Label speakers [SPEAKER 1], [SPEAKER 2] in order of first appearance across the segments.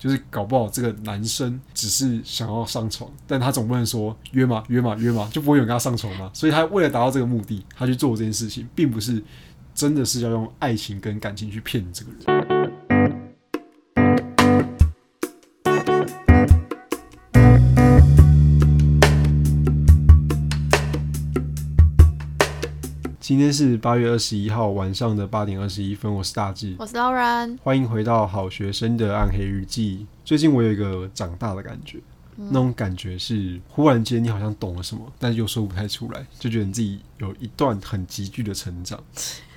[SPEAKER 1] 就是搞不好这个男生只是想要上床，但他总不能说约嘛约嘛约嘛，就不会有人跟他上床嘛。所以他为了达到这个目的，他去做这件事情，并不是真的是要用爱情跟感情去骗这个人。今天是八月二十一号晚上的八点二十一分，我是大志，
[SPEAKER 2] 我是 Lauren，
[SPEAKER 1] 欢迎回到好学生的暗黑日记。最近我有一个长大的感觉，那种感觉是忽然间你好像懂了什么，但是又说不太出来，就觉得你自己有一段很急剧的成长。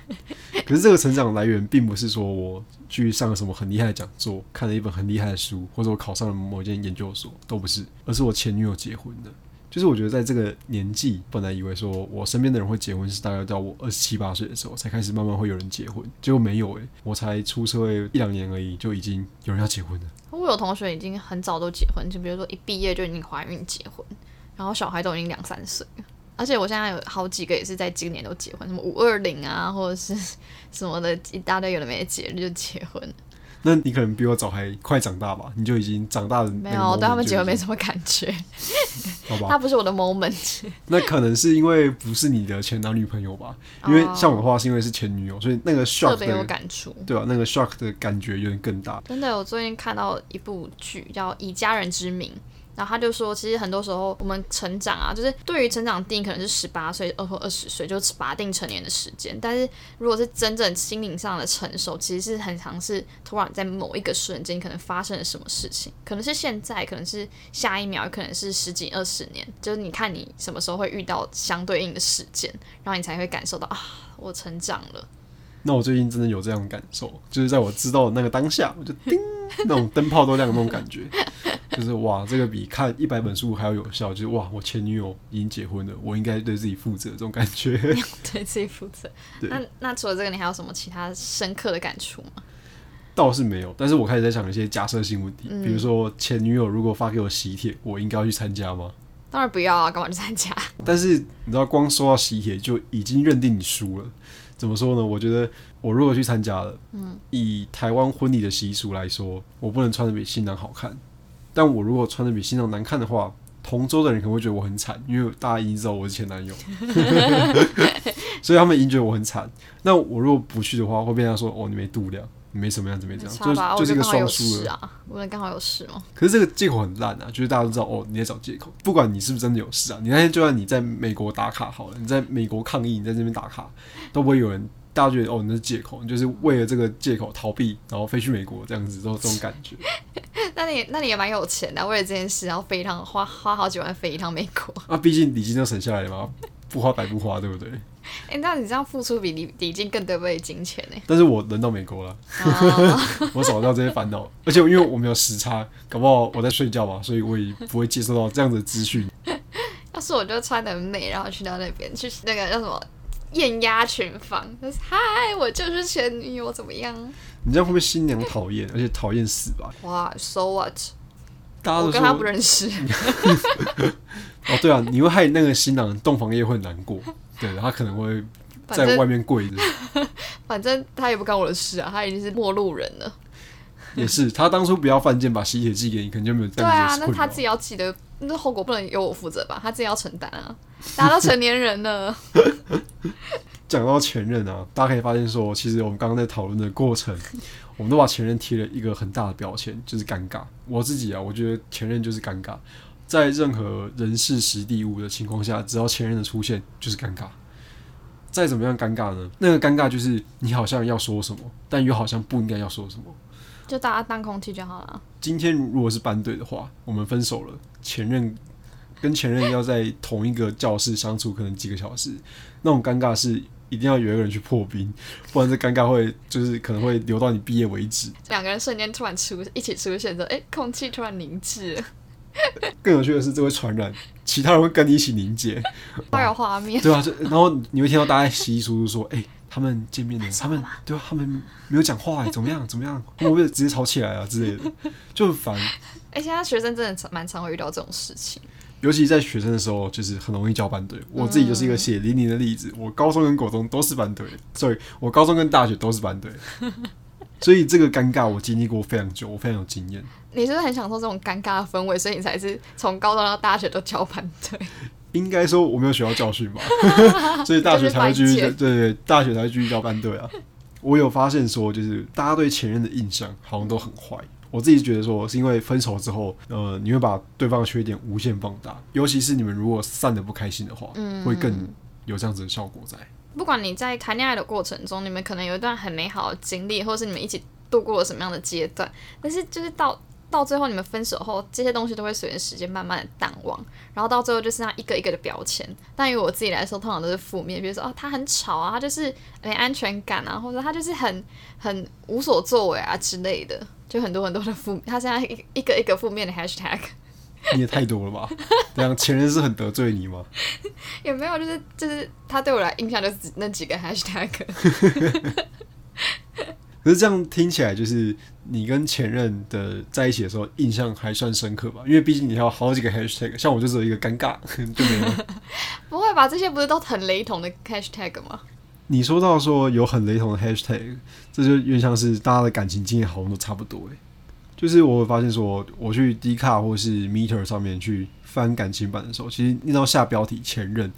[SPEAKER 1] 可是这个成长来源并不是说我去上了什么很厉害的讲座，看了一本很厉害的书，或者我考上了某一间研究所，都不是，而是我前女友结婚的。就是我觉得在这个年纪，本来以为说我身边的人会结婚是大概到我二十七八岁的时候才开始慢慢会有人结婚，结果没有诶，我才出社会一两年而已，就已经有人要结婚了。
[SPEAKER 2] 我有同学已经很早都结婚，就比如说一毕业就已经怀孕结婚，然后小孩都已经两三岁。而且我现在有好几个也是在今年都结婚，什么五二零啊，或者是什么的一大堆有的没的节日就结婚。
[SPEAKER 1] 那你可能比我早还快长大吧？你就已经长大了。
[SPEAKER 2] 没有，我对他们结婚没什么感觉。
[SPEAKER 1] 好吧，
[SPEAKER 2] 他不是我的 moment。
[SPEAKER 1] 那可能是因为不是你的前男女朋友吧？因为像我的话，是因为是前女友，所以那个 shock
[SPEAKER 2] 特别有感触。
[SPEAKER 1] 对啊，那个 shock 的感觉有点更大。
[SPEAKER 2] 真的，我最近看到一部剧叫《以家人之名》。然后他就说，其实很多时候我们成长啊，就是对于成长定可能是十八岁、二或二十岁，就法定成年的时间。但是如果是真正心灵上的成熟，其实是很常是突然在某一个瞬间可能发生了什么事情，可能是现在，可能是下一秒，可能是十几二十年。就是你看你什么时候会遇到相对应的事件，然后你才会感受到啊，我成长了。
[SPEAKER 1] 那我最近真的有这样的感受，就是在我知道的那个当下，我就叮，那种灯泡都亮的那种感觉。就是哇，这个比看一百本书还要有效。就是哇，我前女友已经结婚了，我应该对自己负责。这种感觉，
[SPEAKER 2] 对自己负责。那那除了这个，你还有什么其他深刻的感触吗？
[SPEAKER 1] 倒是没有，但是我开始在想一些假设性问题，比如说前女友如果发给我喜帖，我应该要去参加吗？
[SPEAKER 2] 当然不要啊，干嘛去参加？
[SPEAKER 1] 但是你知道，光收到喜帖就已经认定你输了。怎么说呢？我觉得我如果去参加了，嗯，以台湾婚礼的习俗来说，我不能穿的比新郎好看。但我如果穿的比新郎难看的话，同桌的人可能会觉得我很惨，因为大家已经知道我是前男友，所以他们已经觉得我很惨。那我如果不去的话，会被他说哦，你没度量，你没什么样子，没这样，就就是一个双输
[SPEAKER 2] 了。我能刚好有事吗？
[SPEAKER 1] 可是这个借口很烂啊，就是大家都知道哦，你在找借口，不管你是不是真的有事啊。你那天就算你在美国打卡好了，你在美国抗议，你在这边打卡，都不会有人。大家觉得哦，那是借口，就是为了这个借口逃避，然后飞去美国这样子，这种这种感觉。
[SPEAKER 2] 那你那你也蛮有钱的，为了这件事，然后飞一趟，花花好几万飞一趟美国。
[SPEAKER 1] 啊，毕竟礼金都省下来了嘛，不花白不花，对不对？
[SPEAKER 2] 哎，那你这样付出比礼礼金更对不对？金钱呢？
[SPEAKER 1] 但是我人到美国了，我少掉这些烦恼，而且因为我没有时差，搞不好我在睡觉嘛，所以我也不会接收到这样的资讯。
[SPEAKER 2] 要是我就穿的很美，然后去到那边去那个叫什么？艳压群芳，就是嗨，我就是前女友，怎么样？
[SPEAKER 1] 你这样会不会新娘讨厌，而且讨厌死吧？
[SPEAKER 2] 哇，So what？
[SPEAKER 1] 大家都
[SPEAKER 2] 跟他不认识。
[SPEAKER 1] 哦，对啊，你会害那个新郎洞房夜会难过，对他可能会在外面跪着。
[SPEAKER 2] 反正他也不干我的事啊，他已经是陌路人了。
[SPEAKER 1] 也是，他当初不要犯贱，把喜帖寄给你，可能就没有。
[SPEAKER 2] 对啊，那他自己要记得，那后果不能由我负责吧？他自己要承担啊！大家都成年人了。
[SPEAKER 1] 讲到前任啊，大家可以发现说，其实我们刚刚在讨论的过程，我们都把前任贴了一个很大的标签，就是尴尬。我自己啊，我觉得前任就是尴尬，在任何人事实地物的情况下，只要前任的出现，就是尴尬。再怎么样尴尬呢？那个尴尬就是你好像要说什么，但又好像不应该要说什么。
[SPEAKER 2] 就大家当空气就好了。
[SPEAKER 1] 今天如果是班队的话，我们分手了，前任跟前任要在同一个教室相处，可能几个小时，那种尴尬是一定要有一个人去破冰，不然这尴尬会就是可能会留到你毕业为止。
[SPEAKER 2] 两个人瞬间突然出一起出现之后，哎，空气突然凝滞。
[SPEAKER 1] 更有趣的是，这会传染其他人，会跟你一起凝结。
[SPEAKER 2] 好有画面。
[SPEAKER 1] 对啊，就然后你会听到大家稀稀疏疏说，哎。他们见面的，他们对啊，他们没有讲话哎，怎么样？怎么样？会不会直接吵起来啊之类的？就很烦。
[SPEAKER 2] 哎，现在学生真的蛮常会遇到这种事情，
[SPEAKER 1] 尤其在学生的时候，就是很容易交班队。我自己就是一个血淋淋的例子。我高中跟高中都是班队，所以我高中跟大学都是班队。所以这个尴尬我经历过非常久，我非常有经验。
[SPEAKER 2] 你是不是很享受这种尴尬的氛围，所以你才是从高中到大学都交班队？
[SPEAKER 1] 应该说我没有学到教训吧，所以大学才会继续对对，大学才会继续交班队啊。我有发现说，就是大家对前任的印象好像都很坏。我自己觉得说，是因为分手之后，呃，你会把对方的缺点无限放大，尤其是你们如果散的不开心的话，嗯，会更有这样子的效果在。
[SPEAKER 2] 不管你在谈恋爱的过程中，你们可能有一段很美好的经历，或者是你们一起度过了什么样的阶段，但是就是到。到最后你们分手后，这些东西都会随着时间慢慢的淡忘，然后到最后就剩下一个一个的标签。但于我自己来说，通常都是负面，比如说哦，他很吵啊，他就是没安全感啊，或者他就是很很无所作为啊之类的，就很多很多的负。他现在一一个一个负面的 hashtag，
[SPEAKER 1] 你也太多了吧？这样前任是很得罪你吗？
[SPEAKER 2] 也没有，就是就是他对我来印象就是那几个 hashtag。
[SPEAKER 1] 可是这样听起来，就是你跟前任的在一起的时候，印象还算深刻吧？因为毕竟你还有好几个 hashtag，像我就只有一个尴尬 就没了。
[SPEAKER 2] 不会吧？这些不是都很雷同的 hashtag 吗？
[SPEAKER 1] 你说到说有很雷同的 hashtag，这就有点像是大家的感情经验好像都差不多诶。就是我会发现说，我去 D 卡或是 Meter 上面去翻感情版的时候，其实你到下标题前任。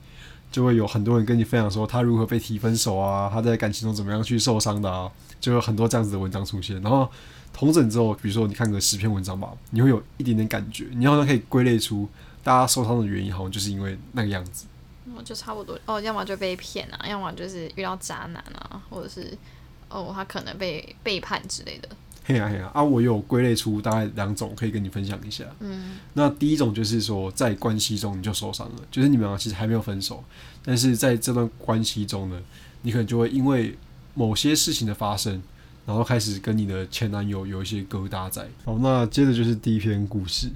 [SPEAKER 1] 就会有很多人跟你分享说他如何被提分手啊，他在感情中怎么样去受伤的啊，就有很多这样子的文章出现。然后同整之后，比如说你看个十篇文章吧，你会有一点点感觉，你好像可以归类出大家受伤的原因，好像就是因为那个样子。
[SPEAKER 2] 哦，就差不多哦，要么就被骗啊，要么就是遇到渣男啊，或者是哦他可能被背叛之类的。
[SPEAKER 1] 嘿呀嘿呀啊！我有归类出大概两种，可以跟你分享一下。嗯，那第一种就是说，在关系中你就受伤了，就是你们其实还没有分手，但是在这段关系中呢，你可能就会因为某些事情的发生，然后开始跟你的前男友有一些疙瘩在。好，那接着就是第一篇故事。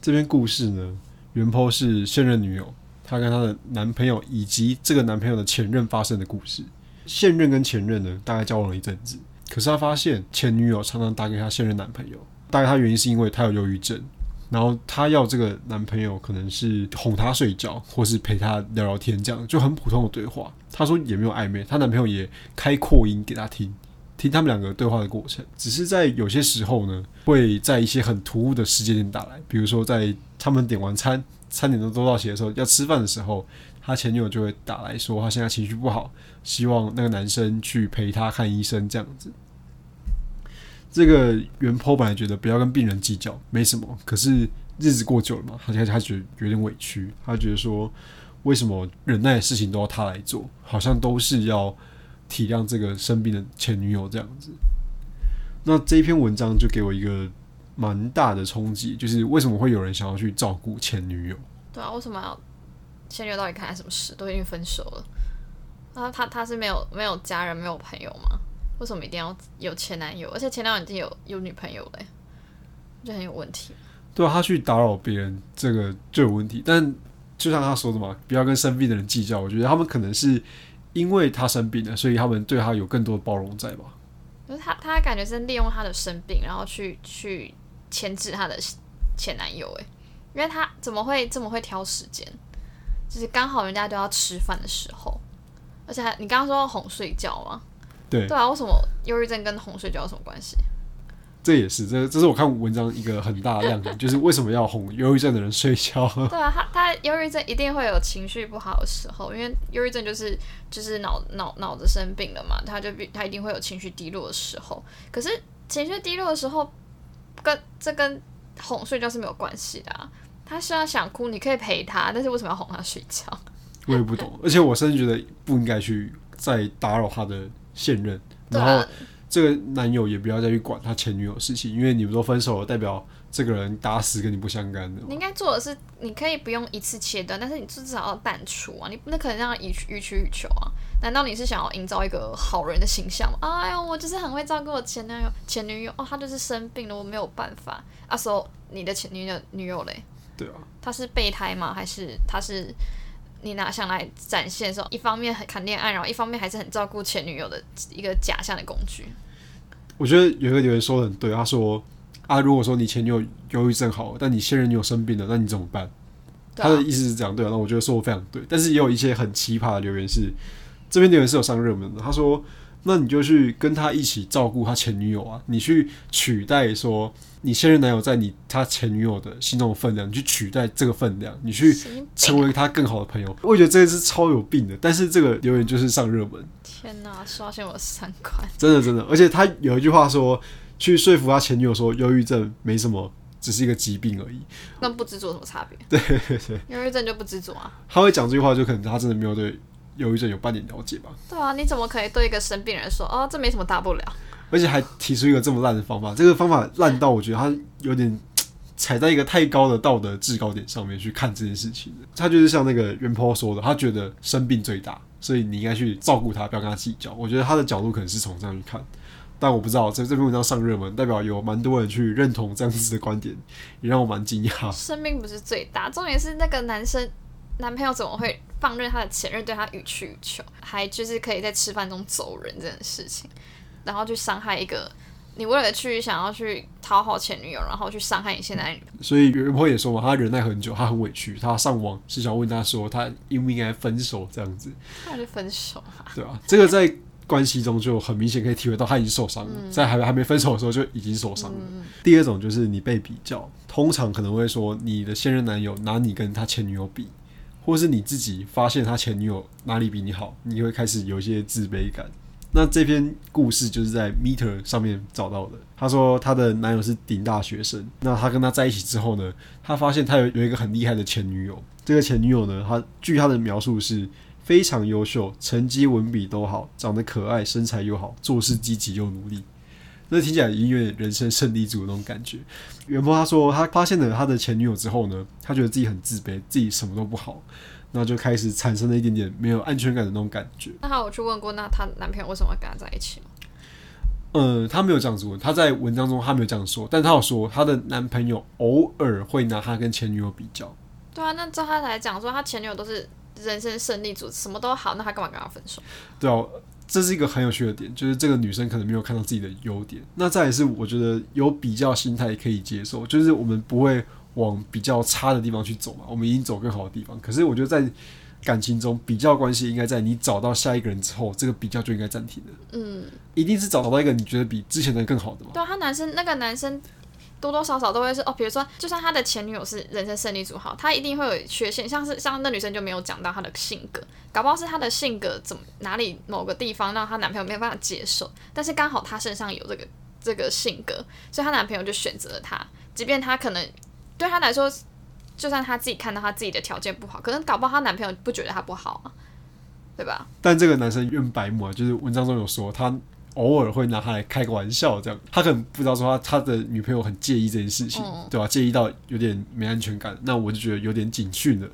[SPEAKER 1] 这篇故事呢，原 po 是现任女友，她跟她的男朋友以及这个男朋友的前任发生的故事。现任跟前任呢，大概交往了一阵子。可是他发现前女友常常打给他现任男朋友，大概他原因是因为他有忧郁症，然后她要这个男朋友可能是哄她睡觉，或是陪她聊聊天，这样就很普通的对话。她说也没有暧昧，她男朋友也开扩音给她听，听他们两个对话的过程。只是在有些时候呢，会在一些很突兀的时间点打来，比如说在他们点完餐，餐点都都到齐的时候，要吃饭的时候。他前女友就会打来说，他现在情绪不好，希望那个男生去陪他看医生这样子。这个原剖本来觉得不要跟病人计较，没什么。可是日子过久了嘛，他他他觉得有点委屈，他觉得说，为什么忍耐的事情都要他来做，好像都是要体谅这个生病的前女友这样子。那这一篇文章就给我一个蛮大的冲击，就是为什么会有人想要去照顾前女友？
[SPEAKER 2] 对啊，为什么要？前女友到底干什么事？都已经分手了，啊，他他是没有没有家人没有朋友吗？为什么一定要有前男友？而且前男友已经有有女朋友嘞，就很有问题。
[SPEAKER 1] 对啊，他去打扰别人，这个就有问题。但就像他说的嘛，不要跟生病的人计较。我觉得他们可能是因为他生病了，所以他们对他有更多的包容在吧？
[SPEAKER 2] 就是他他感觉是利用他的生病，然后去去牵制他的前男友。诶，因为他怎么会这么会挑时间？就是刚好人家都要吃饭的时候，而且还你刚刚说哄睡觉吗？
[SPEAKER 1] 对
[SPEAKER 2] 对啊，为什么忧郁症跟哄睡觉有什么关系？
[SPEAKER 1] 这也是这这是我看文章一个很大的亮点，就是为什么要哄忧郁症的人睡觉？
[SPEAKER 2] 对啊，他他忧郁症一定会有情绪不好的时候，因为忧郁症就是就是脑脑脑子生病了嘛，他就必他一定会有情绪低落的时候。可是情绪低落的时候，跟这跟哄睡觉是没有关系的啊。他虽然想哭，你可以陪他，但是为什么要哄他睡觉？
[SPEAKER 1] 我也不懂，而且我甚至觉得不应该去再打扰他的现任，然后这个男友也不要再去管他前女友的事情，因为你们都分手了，代表这个人打死跟你不相干的。
[SPEAKER 2] 你应该做的是，你可以不用一次切断，但是你至少要淡出啊！你不可能让他予予取予求啊！难道你是想要营造一个好人的形象吗？哎呦，我就是很会照顾我前男友、前女友哦，他就是生病了，我没有办法。啊，说你的前女友女友嘞？
[SPEAKER 1] 对啊，
[SPEAKER 2] 他是备胎吗？还是他是你拿上来展现的时候，一方面很谈恋爱，然后一方面还是很照顾前女友的一个假象的工具？
[SPEAKER 1] 我觉得有一个留言说的很对，他说啊，如果说你前女友忧郁症好，但你现任女友生病了，那你怎么办？他的意思是这样，对啊，那我觉得说的非常对。但是也有一些很奇葩的留言是，这边留言是有上热门的，他说。那你就去跟他一起照顾他前女友啊，你去取代说你现任男友在你他前女友的心中的分量，你去取代这个分量，你去成为他更好的朋友。我觉得这个是超有病的，但是这个留言就是上热门，
[SPEAKER 2] 天哪，刷新我三观。
[SPEAKER 1] 真的真的。而且他有一句话说，去说服他前女友说，忧郁症没什么，只是一个疾病而已。
[SPEAKER 2] 那不知足有什么差别？
[SPEAKER 1] 对对对，
[SPEAKER 2] 忧郁症就不知足啊。
[SPEAKER 1] 他会讲这句话，就可能他真的没有对忧郁症有半点了解吧。
[SPEAKER 2] 对啊，你怎么可以对一个生病人说哦，这没什么大不了？
[SPEAKER 1] 而且还提出一个这么烂的方法，这个方法烂到我觉得他有点 踩在一个太高的道德制高点上面去看这件事情的。他就是像那个袁坡说的，他觉得生病最大，所以你应该去照顾他，不要跟他计较。我觉得他的角度可能是从这样去看，但我不知道这这篇文章上热门，代表有蛮多人去认同这样子的观点，也让我蛮惊讶。
[SPEAKER 2] 生命不是最大，重点是那个男生男朋友怎么会放任他的前任对他予取予求，还就是可以在吃饭中走人这件事情，然后去伤害一个你为了去想要去讨好前女友，然后去伤害你现在女朋友。
[SPEAKER 1] 所以袁坡也说嘛，他忍耐很久，他很委屈，他上网是想问他说，他应不应该分手这样子。
[SPEAKER 2] 那就分手啊！
[SPEAKER 1] 对啊，这个在关系中就很明显可以体会到他已经受伤了，在还还没分手的时候就已经受伤了。第二种就是你被比较，通常可能会说你的现任男友拿你跟他前女友比，或是你自己发现他前女友哪里比你好，你会开始有一些自卑感。那这篇故事就是在 Meter 上面找到的。他说他的男友是顶大学生，那他跟他在一起之后呢，他发现他有有一个很厉害的前女友。这个前女友呢，他据他的描述是非常优秀，成绩文笔都好，长得可爱，身材又好，做事积极又努力。那听起来已经有点人生胜利组那种感觉。袁波他说，他发现了他的前女友之后呢，他觉得自己很自卑，自己什么都不好，那就开始产生了一点点没有安全感的那种感觉。
[SPEAKER 2] 那他有去问过，那她男朋友为什么会跟她在一起吗？
[SPEAKER 1] 呃，他没有这样子问，他在文章中他没有这样说，但他有说他的男朋友偶尔会拿他跟前女友比较。
[SPEAKER 2] 对啊，那照他来讲说，他前女友都是人生胜利组，什么都好，那他干嘛跟他分手？
[SPEAKER 1] 对啊，这是一个很有趣的点，就是这个女生可能没有看到自己的优点。那再也是，我觉得有比较心态可以接受，就是我们不会往比较差的地方去走嘛，我们已经走更好的地方。可是我觉得在感情中，比较关系应该在你找到下一个人之后，这个比较就应该暂停了。
[SPEAKER 2] 嗯，
[SPEAKER 1] 一定是找到一个你觉得比之前的更好的嘛。
[SPEAKER 2] 对啊，他男生那个男生多多少少都会是哦，比如说，就算他的前女友是人生胜利组好，他一定会有缺陷，像是像那女生就没有讲到她的性格，搞不好是她的性格怎么哪里某个地方让她男朋友没有办法接受，但是刚好她身上有这个这个性格，所以她男朋友就选择了她，即便她可能对她来说，就算她自己看到她自己的条件不好，可能搞不好她男朋友不觉得她不好啊，对吧？
[SPEAKER 1] 但这个男生怨白目啊，就是文章中有说他偶尔会拿他来开个玩笑，这样。他可能不知道说他他的女朋友很介意这件事情，
[SPEAKER 2] 嗯。
[SPEAKER 1] 对吧、介意到有点没安全感，那我就觉得有点警讯了。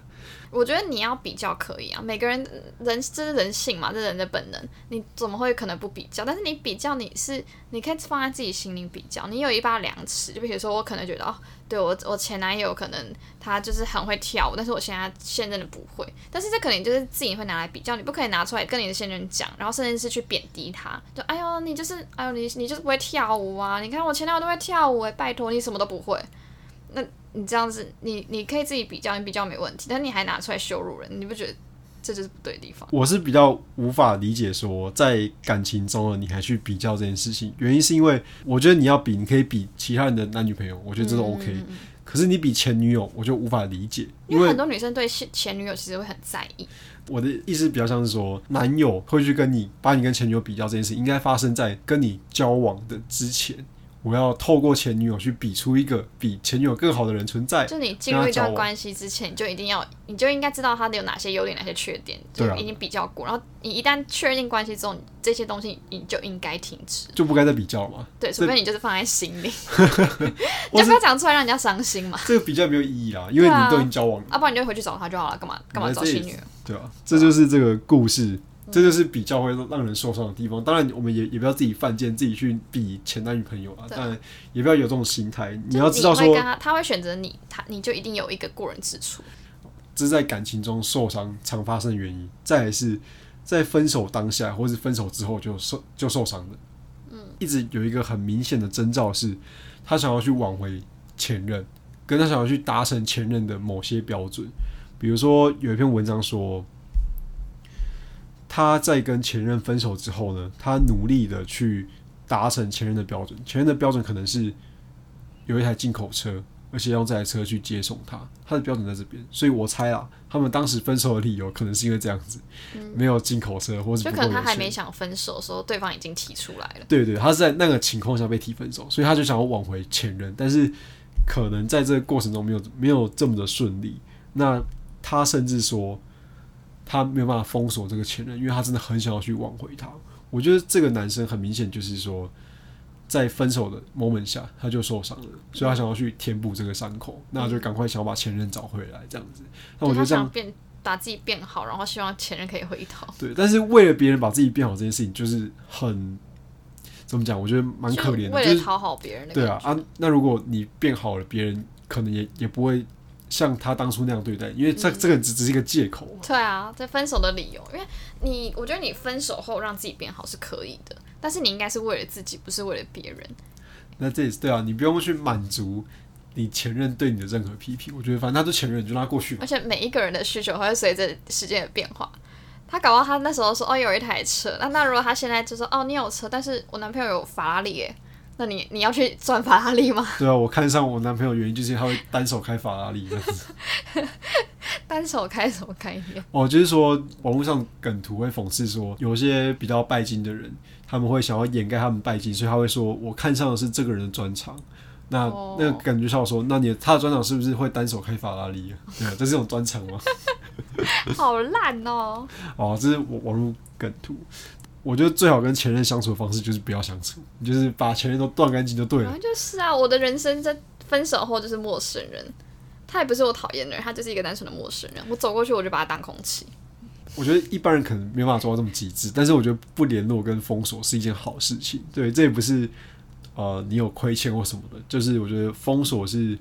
[SPEAKER 2] 我觉得你要比较可以啊，每个人人这是人性嘛，这是人的本能，你怎么会可能不比较？但是你比较，你是你可以放在自己心里比较，你有一把量尺，就比如说我可能觉得哦，对我我前男友可能他就是很会跳舞，但是我现在现任的不会，但是这可能就是自己会拿来比较，你不可以拿出来跟你的现任讲，然后甚至是去贬低他，就哎呦你就是哎呦你你就是不会跳舞啊，你看我前男友都会跳舞哎，拜托你什么都不会，那你这样子，你你可以自己比较，你比较没问题，但你还拿出来羞辱人，你不觉得这就是不对的地方？
[SPEAKER 1] 我是比较无法理解说在感情中了你还去比较这件事情，原因是因为我觉得你要比，你可以比其他人的男女朋友，我觉得这都 OK，、可是你比前女友，我就无法理解，因为
[SPEAKER 2] 很多女生对前前女友其实会很在意，
[SPEAKER 1] 我的意思比较像是说，男友会去跟你把你跟前女友比较这件事，应该发生在跟你交往的之前。我要透过前女友去比出一个比前女友更好的人存在。
[SPEAKER 2] 就你进入一段关系之前，你就一定要，你就应该知道他的有哪些优点，哪些缺点，就已经比较过。然后你一旦确定关系之后，这些东西你就应该停止。
[SPEAKER 1] 就不该再比较了嘛？
[SPEAKER 2] 对，除非你就是放在心里，你就不要讲出来让人家伤心嘛。
[SPEAKER 1] 这个比较没有意义啦，因为你都已经交往了，
[SPEAKER 2] 要、不然你就回去找他就好了，干嘛干嘛找新女友？
[SPEAKER 1] 对啊、这就是这个故事，这就是比较会让人受伤的地方。当然，我们也也不要自己犯贱，自己去比前男女朋友啊。
[SPEAKER 2] 对
[SPEAKER 1] 当然，也不要有这种心态。你要知道说
[SPEAKER 2] 他，他会选择你，他你就一定有一个过人之处。
[SPEAKER 1] 这是在感情中受伤常发生的原因。再来是在分手当下，或是分手之后就受就受伤的。嗯，一直有一个很明显的征兆是，他想要去挽回前任，跟他想要去达成前任的某些标准。比如说有一篇文章说，他在跟前任分手之后呢，他努力的去达成前任的标准，前任的标准可能是有一台进口车，而且用这台车去接送他，他的标准在这边，所以我猜啊，他们当时分手的理由可能是因为这样子，没有进口车，或者
[SPEAKER 2] 就可能他还没。想分手的时候，对方已经提出来了。
[SPEAKER 1] 对对，他是在那个情况下被提分手，所以他就想要挽回前任，但是可能在这个过程中没有没有这么的顺利。那他甚至说他没有办法封锁这个前任，因为他真的很想要去挽回他。我觉得这个男生很明显就是说，在分手的 moment 下他就受伤了，所以他想要去填补这个伤口，那就赶快想要把前任找回来这样子。那我觉得这样
[SPEAKER 2] 变把自己变好，然后希望前任可以回头。
[SPEAKER 1] 对，但是为了别人把自己变好这件事情，就是很怎么讲？我觉得蛮可怜的，就是
[SPEAKER 2] 为了讨好别人的。
[SPEAKER 1] 对啊啊，那如果你变好了，别人可能也也不会像他当初那样对待，因为这、这个只只是一个借口啊。
[SPEAKER 2] 对啊，这分手的理由，因为你，我觉得你分手后让自己变好是可以的，但是你应该是为了自己，不是为了别人。
[SPEAKER 1] 那这也是对啊，你不用去满足你前任对你的任何批评。我觉得反正他都前任，你就让他过去吧
[SPEAKER 2] 而。且每一个人的需求会随着时间的变化。他搞到他那时候说哦有一台车，那那如果他现在就说哦你有车，但是我男朋友有法拉利耶，那你你要去赚法拉利吗？
[SPEAKER 1] 对啊，我看上我男朋友原因就是他会单手开法拉利这样子。
[SPEAKER 2] 单手开什么概念？
[SPEAKER 1] 哦，就是说网络上梗图会讽刺说，有些比较拜金的人，他们会想要掩盖他们拜金，所以他会说我看上的是这个人的专长。那、
[SPEAKER 2] 哦
[SPEAKER 1] 那个感觉像说，那你他的专长是不是会单手开法拉利啊？对啊，这是一种专长吗？
[SPEAKER 2] 好烂哦！
[SPEAKER 1] 哦，这是网网络梗图。我觉得最好跟前任相处的方式就是不要相处，你就是把前任都断干净就对了。
[SPEAKER 2] 就是啊，我的人生在分手后就是陌生人，他也不是我讨厌的人，他就是一个单纯的陌生人。我走过去我就把他当空气。
[SPEAKER 1] 我觉得一般人可能没办法做到这么极致，但是我觉得不联络跟封锁是一件好事情。对，这也不是呃你有亏欠或什么的，就是我觉得封锁是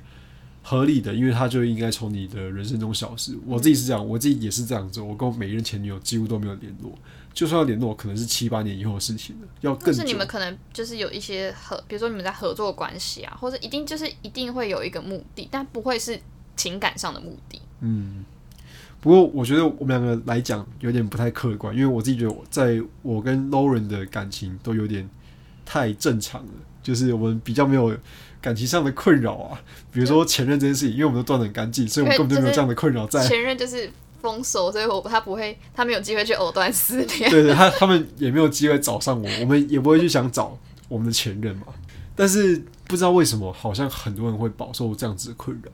[SPEAKER 1] 合理的，因为他就应该从你的人生中消失。我自己是这样，我自己也是这样做，我跟我每一任前女友几乎都没有联络，就算要联络，可能是七八年以后的事情了，要更久
[SPEAKER 2] 就是你。们可能就是有一些合，比如说你们在合作关系啊，或者一定就是一定会有一个目的，但不会是情感上的目的。
[SPEAKER 1] 嗯不过我觉得我们两个来讲有点不太客观，因为我自己觉得我在我跟 Lauren 的感情都有点太正常了，就是我们比较没有感情上的困扰啊，比如说前任这件事情，因为我们都断得很干净，所以我们根本就没有这样的困扰在。
[SPEAKER 2] 前任就是封锁，所以我他不会，他没有机会去藕断丝连。
[SPEAKER 1] 对 对，他他们也没有机会找上我，我们也不会去想找我们的前任嘛。但是不知道为什么，好像很多人会饱受这样子的困扰。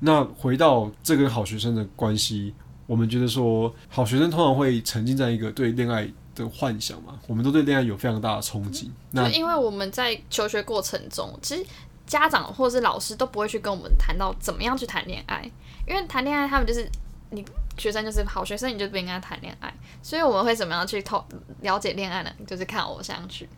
[SPEAKER 1] 那回到这跟好学生的关系，我们觉得说，好学生通常会沉浸在一个对恋爱的幻想嘛，我们都对恋爱有非常大的憧憬。那
[SPEAKER 2] 因为我们在求学过程中，其实家长或者是老师都不会去跟我们谈到怎么样去谈恋爱，因为谈恋爱他们就是你学生就是好学生，你就不应该谈恋爱，所以我们会怎么样去透了解恋爱呢？就是看偶像剧。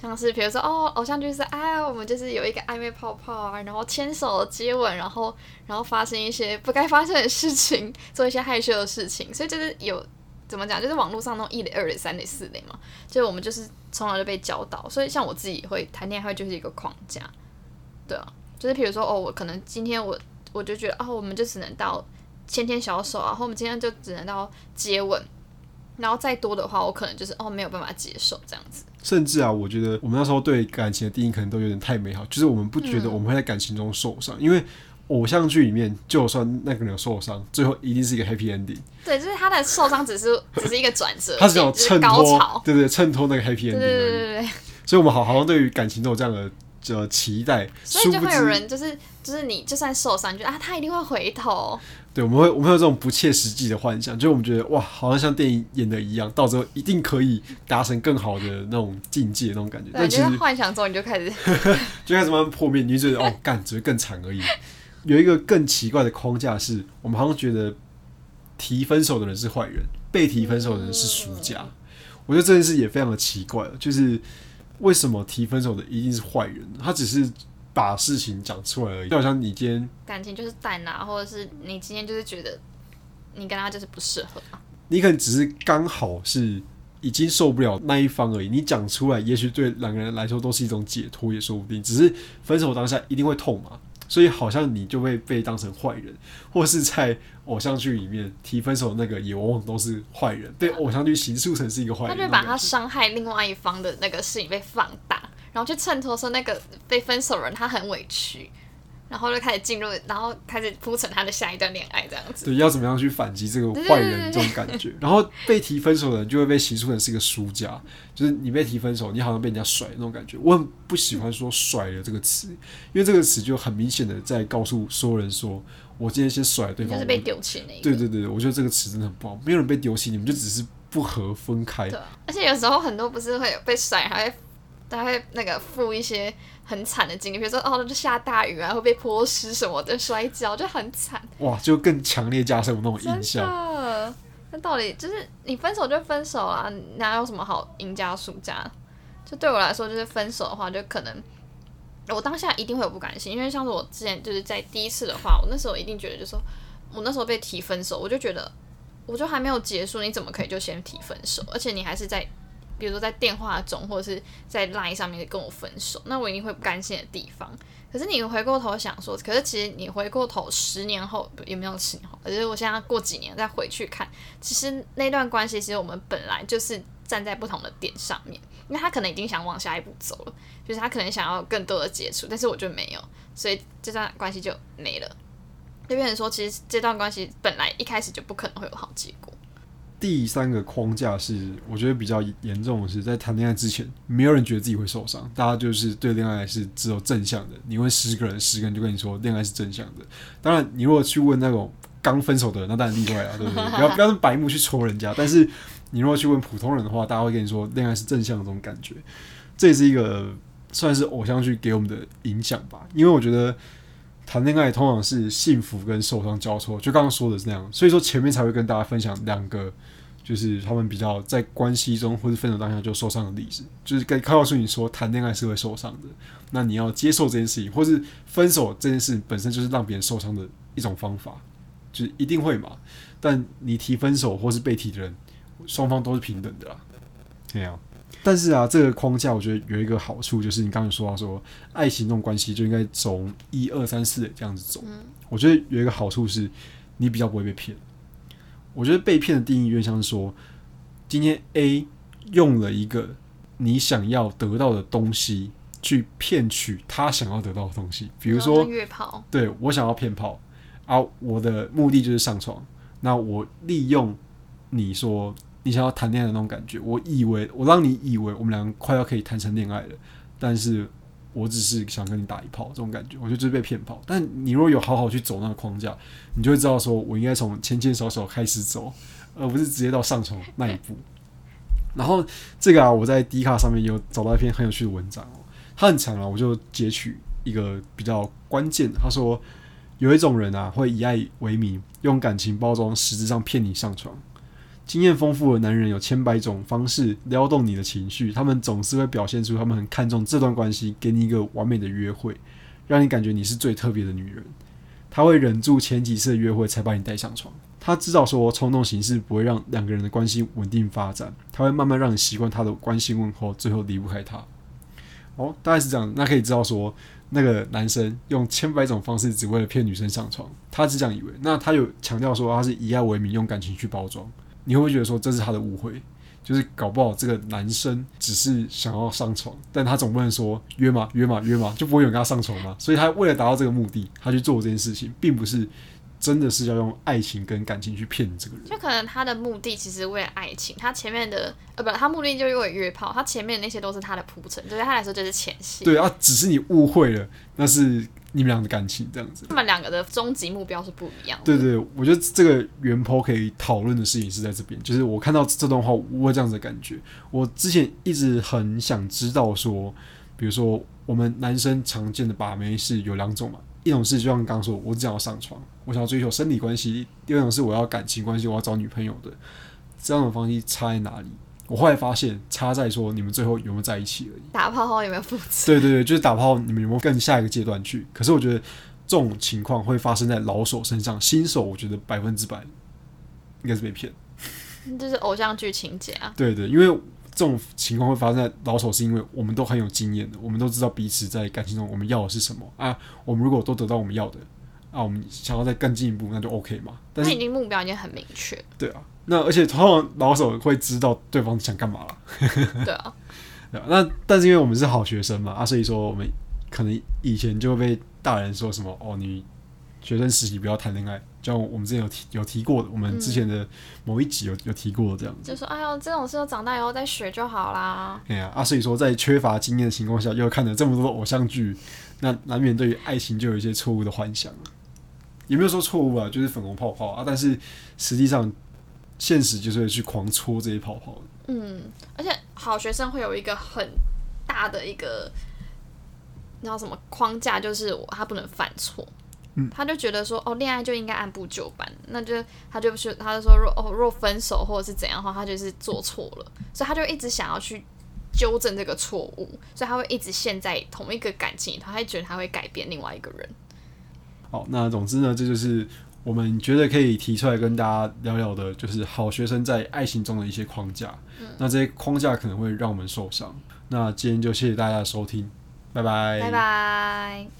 [SPEAKER 2] 像是比如说哦，偶像剧是哎，我们就是有一个暧昧泡泡啊，然后牵手接吻，然后然后发生一些不该发生的事情，做一些害羞的事情，所以就是有怎么讲，就是网络上那种一垒、二垒、三垒、四垒嘛，就我们就是从小就被教导，所以像我自己会谈恋爱就是一个框架，对啊，就是比如说哦，我可能今天我我就觉得哦，我们就只能到牵牵小手啊，然后我们今天就只能到接吻，然后再多的话，我可能就是哦没有办法接受这样子。
[SPEAKER 1] 甚至啊，我觉得我们那时候对感情的定义可能都有点太美好，就是我们不觉得我们会在感情中受伤，因为偶像剧里面，就算那个人有受伤，最后一定是一个 happy ending，
[SPEAKER 2] 对，就是他的受伤只是只是一个转折，
[SPEAKER 1] 他是有
[SPEAKER 2] 就是
[SPEAKER 1] 衬托，。对对，衬托那个 happy ending
[SPEAKER 2] 对对。对对，
[SPEAKER 1] 所以我们好好像对于感情都有这样的呃期待，
[SPEAKER 2] 所以就会有人就是就是你就算受伤，你觉得啊他一定会回头，
[SPEAKER 1] 对，我们会我们会有这种不切实际的幻想，就我们觉得哇，好像像电影演的一样，到时候一定可以达成更好的那种境界那种感觉，但其实
[SPEAKER 2] 幻想中你就开始
[SPEAKER 1] 就开始慢慢破灭，你就觉得哦，干只会更惨而已。有一个更奇怪的框架是，我们好像觉得提分手的人是坏人，被提分手的人是输家。我觉得这件事也非常的奇怪了，就是为什么提分手的一定是坏人？他只是把事情讲出来而已，就好像你今天
[SPEAKER 2] 感情就是淡啊，或者是你今天就是觉得你跟他就是不适合啊，
[SPEAKER 1] 你可能只是刚好是已经受不了那一方而已，你讲出来，也许对两个人来说都是一种解脱，也说不定。只是分手当下一定会痛嘛，所以好像你就会被当成坏人，或是在偶像剧里面提分手的那个也往往都是坏人，被偶像剧形塑成是一个坏人，
[SPEAKER 2] 他就会把他伤害另外一方的那个事情被放大，然后去衬托说那个被分手人他很委屈。然后就开始进入，然后开始铺陈他的下一段恋爱这样子。
[SPEAKER 1] 对，要怎么样去反击这个坏人这种感觉？然后被提分手的人就会被形容成是一个输家，就是你被提分手，你好像被人家甩那种感觉。我很不喜欢说“甩了”这个词，因为这个词就很明显的在告诉所有人说，我今天先甩了对方，
[SPEAKER 2] 就是被丢弃那一
[SPEAKER 1] 对对对，我觉得这个词真的很不好。没有人被丢弃，你们就只是不合分开。
[SPEAKER 2] 对，而且有时候很多不是会有被甩，还会。他会那个附一些很惨的经历，比如说哦，就下大雨啊，会被泼湿什么的，摔跤就很惨。
[SPEAKER 1] 哇，就更强烈加深我那种印象。
[SPEAKER 2] 那到底就是你分手就分手啊，哪有什么好赢家输家？就对我来说，就是分手的话，就可能我当下一定会有不甘心，因为像是我之前就是在第一次的话，我那时候一定觉得，就说我那时候被提分手，我就觉得我就还没有结束，你怎么可以就先提分手？而且你还是在。比如说在电话中或者是在 LINE 上面跟我分手，那我一定会不甘心的地方。可是你回过头想说，可是其实你回过头十年后有没有十年后？而且我现在过几年再回去看，其实那段关系其实我们本来就是站在不同的点上面，因为他可能已经想往下一步走了，就是他可能想要更多的接触，但是我就没有，所以这段关系就没了。就变成说，其实这段关系本来一开始就不可能会有好结果。
[SPEAKER 1] 第三个框架是，我觉得比较严重的是，在谈恋爱之前，没有人觉得自己会受伤，大家就是对恋爱是只有正向的。你问十个人，十个人就跟你说恋爱是正向的。当然，你如果去问那种刚分手的人，那当然例外了，对不对？不要不要用白目去戳人家。但是，你如果去问普通人的话，大家会跟你说恋爱是正向的这种感觉。这也是一个算是偶像剧给我们的影响吧，因为我觉得。谈恋爱通常是幸福跟受伤交错，就刚刚说的是那样，所以说前面才会跟大家分享两个，就是他们比较在关系中或是分手当下就受伤的例子，就是跟告诉你说谈恋爱是会受伤的，那你要接受这件事情，或是分手这件事本身就是让别人受伤的一种方法，就是一定会嘛。但你提分手或是被提的人，双方都是平等的啦，这样。但是啊，这个框架我觉得有一个好处，就是你刚才说到说爱情这种关系就应该从一二三四这样子走。我觉得有一个好处是，你比较不会被骗。我觉得被骗的定义越像是说，今天 A 用了一个你想要得到的东西去骗取他想要得到的东西，比如说
[SPEAKER 2] 约炮，
[SPEAKER 1] 对我想要骗炮啊，我的目的就是上床，那我利用你说。你想要谈恋爱的那种感觉，我以为我让你以为我们两个快要可以谈成恋爱了，但是我只是想跟你打一炮这种感觉，我觉得就是被骗炮。但你如果有好好去走那个框架，你就会知道说我应该从牵牵手手开始走，而不是直接到上床那一步。然后这个啊，我在 D 卡上面有找到一篇很有趣的文章哦，它很长啊，我就截取一个比较关键。他说有一种人啊，会以爱为名，用感情包装，实质上骗你上床。经验丰富的男人有千百种方式撩动你的情绪，他们总是会表现出他们很看重这段关系，给你一个完美的约会，让你感觉你是最特别的女人。他会忍住前几次的约会才把你带上床。他知道说冲动行事不会让两个人的关系稳定发展，他会慢慢让你习惯他的关心问候，最后离不开他。哦，大概是这样。那可以知道说那个男生用千百种方式只为了骗女生上床，他是这样以为。那他有强调说他是以爱为名，用感情去包装。你会不会觉得说这是他的误会？就是搞不好这个男生只是想要上床，但他总不能说约嘛约嘛约嘛，就不会有人跟他上床嘛？所以他为了达到这个目的，他去做这件事情，并不是真的是要用爱情跟感情去骗这个人。
[SPEAKER 2] 就可能他的目的其实为了爱情，他前面的呃不，他目的就为了约炮，他前面那些都是他的铺陈，对他来说就是前戏。
[SPEAKER 1] 对啊，只是你误会了，那是。你们俩的感情这样子，
[SPEAKER 2] 他们两个的终极目标是不一样。
[SPEAKER 1] 对对，我觉得这个原坡可以讨论的事情是在这边，就是我看到这段话，我会这样子的感觉。我之前一直很想知道说，比如说我们男生常见的把妹是有两种嘛，一种是就像刚刚说，我只想要上床，我想要追求生理关系；，第二种是我要感情关系，我要找女朋友的。这样的方式差在哪里？我后来发现，差在说你们最后有没有在一起而已。
[SPEAKER 2] 打炮后有没有复制？
[SPEAKER 1] 对对对，就是打炮，你们有没有更下一个阶段去？可是我觉得这种情况会发生在老手身上，新手我觉得百分之百应该是被骗。
[SPEAKER 2] 就是偶像剧情节啊。
[SPEAKER 1] 对对，因为这种情况会发生在老手，是因为我们都很有经验的，我们都知道彼此在感情中我们要的是什么啊。我们如果都得到我们要的，啊，我们想要再更进一步，那就 OK 嘛。但是
[SPEAKER 2] 已经目标已经很明确，
[SPEAKER 1] 对啊，那而且通常老手会知道对方想干嘛了。
[SPEAKER 2] 对啊，
[SPEAKER 1] 对啊，那但是因为我们是好学生嘛，啊，所以说我们可能以前就会被大人说什么哦，你学生时期不要谈恋爱，就像我们之前有提有提过的，我们之前的某一集有有提过这样子。
[SPEAKER 2] 就说哎呦，这种事都长大以后再学就好啦。
[SPEAKER 1] 哎呀啊，所以说在缺乏经验的情况下，又看了这么多偶像剧，那难免对于爱情就有一些错误的幻想。也没有说错误啊，就是粉红泡泡啊，但是实际上现实就是会去狂戳这些泡泡的。
[SPEAKER 2] 嗯，而且好学生会有一个很大的一个，你知道什么框架，就是我他不能犯错。
[SPEAKER 1] 嗯
[SPEAKER 2] 他就觉得说，哦，恋爱就应该按部就班，那就他就说，他就说，若哦若分手或者是怎样的话，他就是做错了，所以他就一直想要去纠正这个错误，所以他会一直陷在同一个感情里头，他会觉得他会改变另外一个人。
[SPEAKER 1] 好，那总之呢，这就是我们觉得可以提出来跟大家聊聊的，就是好学生在爱情中的一些框架。那这些框架可能会让我们受伤。那今天就谢谢大家的收听，拜拜，
[SPEAKER 2] 拜拜。